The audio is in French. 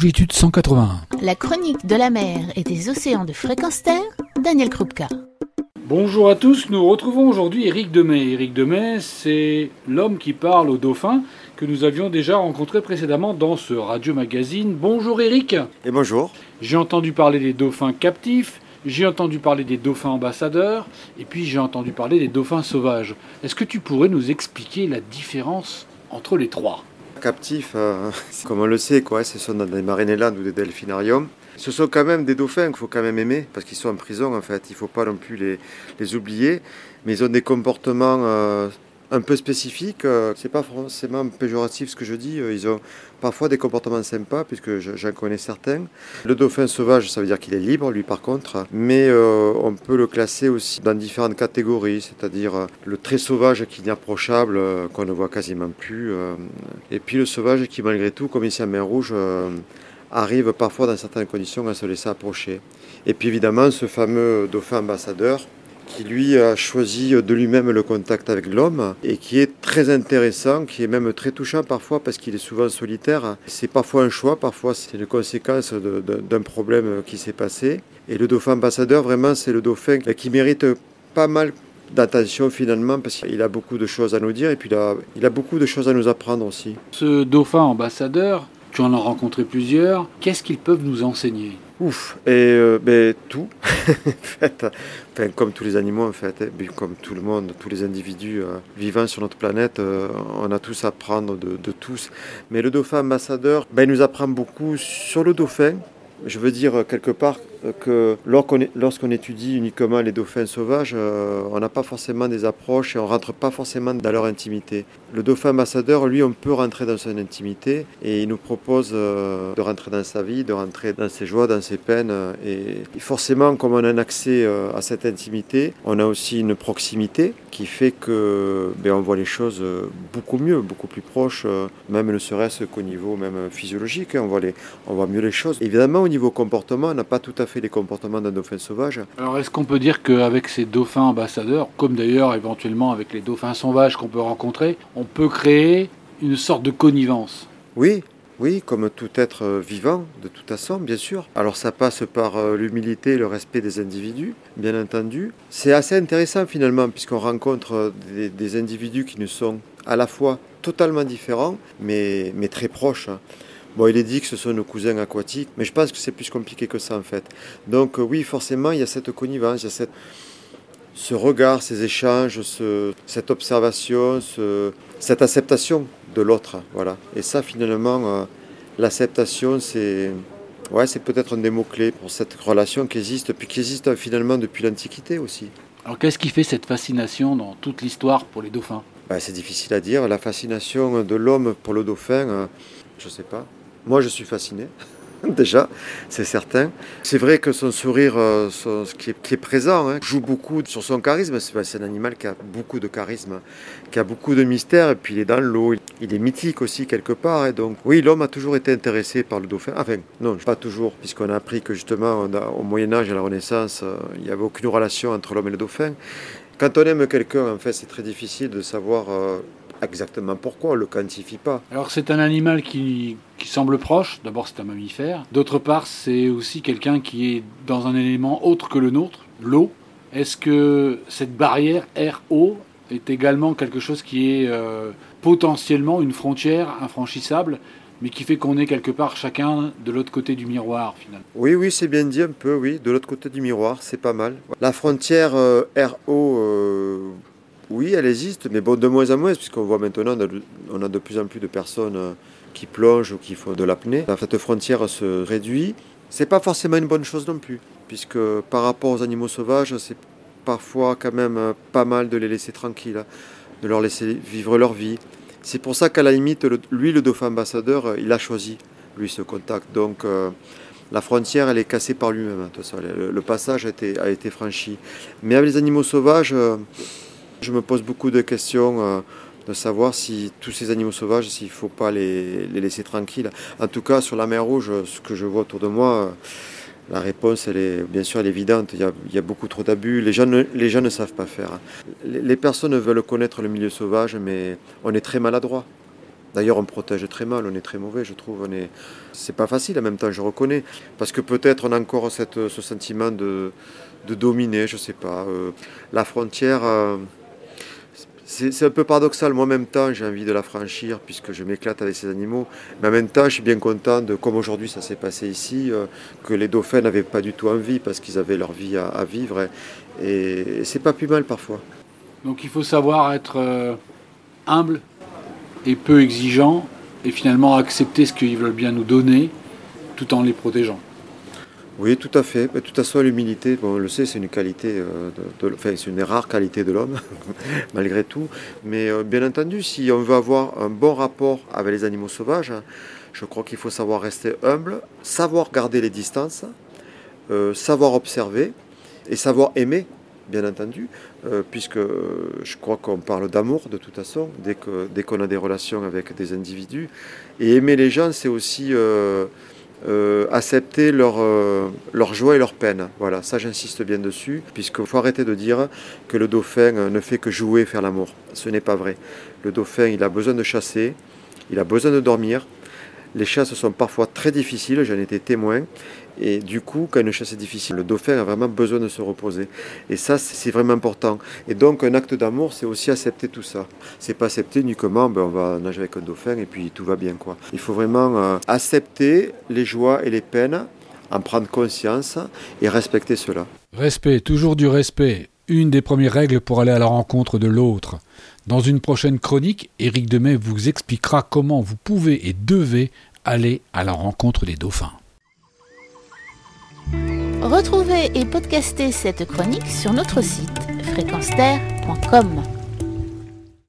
longitude 181. La chronique de la mer et des océans de fréquence terre, Daniel Krupka. Bonjour à tous, nous retrouvons aujourd'hui Éric Demey. Éric Demey, c'est l'homme qui parle aux dauphins que nous avions déjà rencontré précédemment dans ce radio magazine. Bonjour Éric. Et bonjour. J'ai entendu parler des dauphins captifs, j'ai entendu parler des dauphins ambassadeurs, et puis j'ai entendu parler des dauphins sauvages. Est-ce que tu pourrais nous expliquer la différence entre les trois? Captifs, euh, comme on le sait, ce sont dans des marinellandes ou des delphinariums. Ce sont quand même des dauphins qu'il faut quand même aimer, parce qu'ils sont en prison en fait. Il ne faut pas non plus les, les, oublier. Mais ils ont des comportements euh, un peu spécifiques. Euh, c'est pas forcément péjoratif ce que je dis. Euh, ils ont parfois des comportements sympas, puisque j'en connais certains. Le dauphin sauvage, ça veut dire qu'il est libre, lui par contre. Mais on peut le classer aussi dans différentes catégories, c'est-à-dire le très sauvage qui est inapprochable, qu'on ne voit quasiment plus. et puis le sauvage qui, malgré tout, comme ici à Main Rouge, arrive parfois dans certaines conditions à se laisser approcher. Et puis évidemment ce fameux dauphin ambassadeur qui lui a choisi de lui-même le contact avec l'homme et qui est très intéressant, qui est même très touchant parfois parce qu'il est souvent solitaire. C'est parfois un choix, parfois c'est une conséquence d'un problème qui s'est passé. Et le dauphin ambassadeur, vraiment, c'est le dauphin qui mérite pas mal d'attention finalement parce qu'il a beaucoup de choses à nous dire et puis il a, beaucoup de choses à nous apprendre aussi. Ce dauphin ambassadeur, tu en as rencontré plusieurs. Qu'est-ce qu'ils peuvent nous enseigner? Ouf, et euh, ben, tout, en fait, comme tous les animaux en fait, hein. comme tout le monde, tous les individus euh, vivant sur notre planète, euh, on a tous à apprendre de, tous. Mais le dauphin ambassadeur, ben, il nous apprend beaucoup sur le dauphin, je veux dire quelque part que lorsqu'on étudie uniquement les dauphins sauvages, euh, on n'a pas forcément des approches et on rentre pas forcément dans leur intimité. Le dauphin ambassadeur, lui, on peut rentrer dans son intimité et il nous propose euh, de rentrer dans sa vie, de rentrer dans ses joies, dans ses peines. Et forcément, comme on a un accès euh, à cette intimité, on a aussi une proximité qui fait que ben, on voit les choses beaucoup mieux, beaucoup plus proches, même ne serait-ce qu'au niveau même physiologique. Hein. on voit mieux les choses. Évidemment, au niveau comportement, on n'a pas tout à fait fait les comportements d'un dauphin sauvage. Alors est-ce qu'on peut dire qu'avec ces dauphins ambassadeurs, comme d'ailleurs éventuellement avec les dauphins sauvages qu'on peut rencontrer, on peut créer une sorte de connivence? Oui, oui, comme tout être vivant, de toute façon, bien sûr. Alors ça passe par euh, l'humilité et le respect des individus, bien entendu. C'est assez intéressant finalement, puisqu'on rencontre des, des, individus qui nous sont à la fois totalement différents, mais, mais très proches. Bon, il est dit que ce sont nos cousins aquatiques, mais je pense que c'est plus compliqué que ça en fait. Donc euh, oui, forcément, il y a cette connivence, il y a cette, ce regard, ces échanges, cette observation, cette acceptation de l'autre. Voilà. Et ça, finalement, euh, l'acceptation, c'est ouais, c'est peut-être un des mots-clés pour cette relation qui existe, puis qui existe finalement depuis l'Antiquité aussi. Alors qu'est-ce qui fait cette fascination dans toute l'histoire pour les dauphins? Ben, C'est difficile à dire. La fascination de l'homme pour le dauphin, euh, je ne sais pas. Moi, je suis fasciné. Déjà, c'est certain. C'est vrai que son sourire, euh, ce qui, est, présent, hein, joue beaucoup sur son charisme. C'est un animal qui a beaucoup de charisme, qui a beaucoup de mystère, et puis il est dans l'eau. Il est mythique aussi quelque part. Et donc, oui, l'homme a toujours été intéressé par le dauphin. Enfin, non, pas toujours, puisqu'on a appris que justement, au Moyen Âge et à la Renaissance, euh, il n'y avait aucune relation entre l'homme et le dauphin. Quand on aime quelqu'un, en fait, c'est très difficile de savoir euh, exactement pourquoi, on ne le quantifie pas. Alors c'est un animal qui, qui semble proche, d'abord c'est un mammifère, d'autre part c'est aussi quelqu'un qui est dans un élément autre que le nôtre, l'eau. Est-ce que cette barrière air-eau est également quelque chose qui est euh, potentiellement une frontière infranchissable mais qui fait qu'on est quelque part chacun de l'autre côté du miroir finalement? Oui, oui, c'est bien dit un peu, oui, de l'autre côté du miroir, c'est pas mal. La frontière euh, RO, euh, oui, elle existe, mais de moins en moins, puisqu'on voit maintenant, on a de plus en plus de personnes euh, qui plongent ou qui font de l'apnée. Cette frontière se réduit. C'est pas forcément une bonne chose non plus, puisque par rapport aux animaux sauvages, c'est parfois quand même euh, pas mal de les laisser tranquilles, hein, de leur laisser vivre leur vie. C'est pour ça qu'à la limite, lui, le dauphin ambassadeur, euh, il a choisi, lui, ce contact. Donc, la frontière, elle est cassée par lui-même. Hein, le, passage a été, a été, franchi. Mais avec les animaux sauvages, je me pose beaucoup de questions euh, de savoir si tous ces animaux sauvages, s'il ne faut pas les, laisser tranquilles. En tout cas, sur la mer Rouge, ce que je vois autour de moi, euh, la réponse, est bien sûr elle est évidente. Il y a, beaucoup trop d'abus. Les gens, ne, les ne savent pas faire. Les, personnes veulent connaître le milieu sauvage, mais on est très maladroit. D'ailleurs, on protège très mal, on est très mauvais, je trouve. On est... C'est pas facile en même temps, je reconnais. Parce que peut-être on a encore ce sentiment de, dominer, je sais pas. Euh, la frontière, c'est un peu paradoxal. Moi, en même temps, j'ai envie de la franchir puisque je m'éclate avec ces animaux. Mais en même temps, je suis bien content de, comme aujourd'hui ça s'est passé ici, euh, que les dauphins n'avaient pas du tout envie parce qu'ils avaient leur vie à, vivre. Et, et c'est pas plus mal parfois. Donc il faut savoir être humble et peu exigeant et finalement accepter ce qu'ils veulent bien nous donner tout en les protégeant. Oui, tout à fait. De toute façon, l'humilité, bon, on le sait, c'est une qualité, euh, de, enfin, c'est une rare qualité de l'homme, malgré tout. Mais euh, bien entendu, si on veut avoir un bon rapport avec les animaux sauvages, je crois qu'il faut savoir rester humble, savoir garder les distances, euh, savoir observer et savoir aimer bien entendu, puisque je crois qu'on parle d'amour de toute façon, dès qu'on dès qu'on a des relations avec des individus. Et aimer les gens, c'est aussi accepter leur, leur joie et leur peine. Voilà, ça j'insiste bien dessus, puisqu'il faut arrêter de dire que le dauphin ne fait que jouer et faire l'amour. Ce n'est pas vrai. Le dauphin, il a besoin de chasser, il a besoin de dormir. Les chasses sont parfois très difficiles, j'en étais témoin. Et du coup, quand une chasse est difficile, le dauphin a vraiment besoin de se reposer. Et ça, c'est vraiment important. Et donc, un acte d'amour, c'est aussi accepter tout ça. C'est pas accepter uniquement, ben, on va nager avec un dauphin et puis tout va bien. quoi. Il faut vraiment euh, accepter les joies et les peines, en prendre conscience et respecter cela. Respect, toujours du respect. Une des premières règles pour aller à la rencontre de l'autre. Dans une prochaine chronique, Éric Demey vous expliquera comment vous pouvez et devez aller à la rencontre des dauphins. Retrouvez et podcastez cette chronique sur notre site fréquenceterre.com.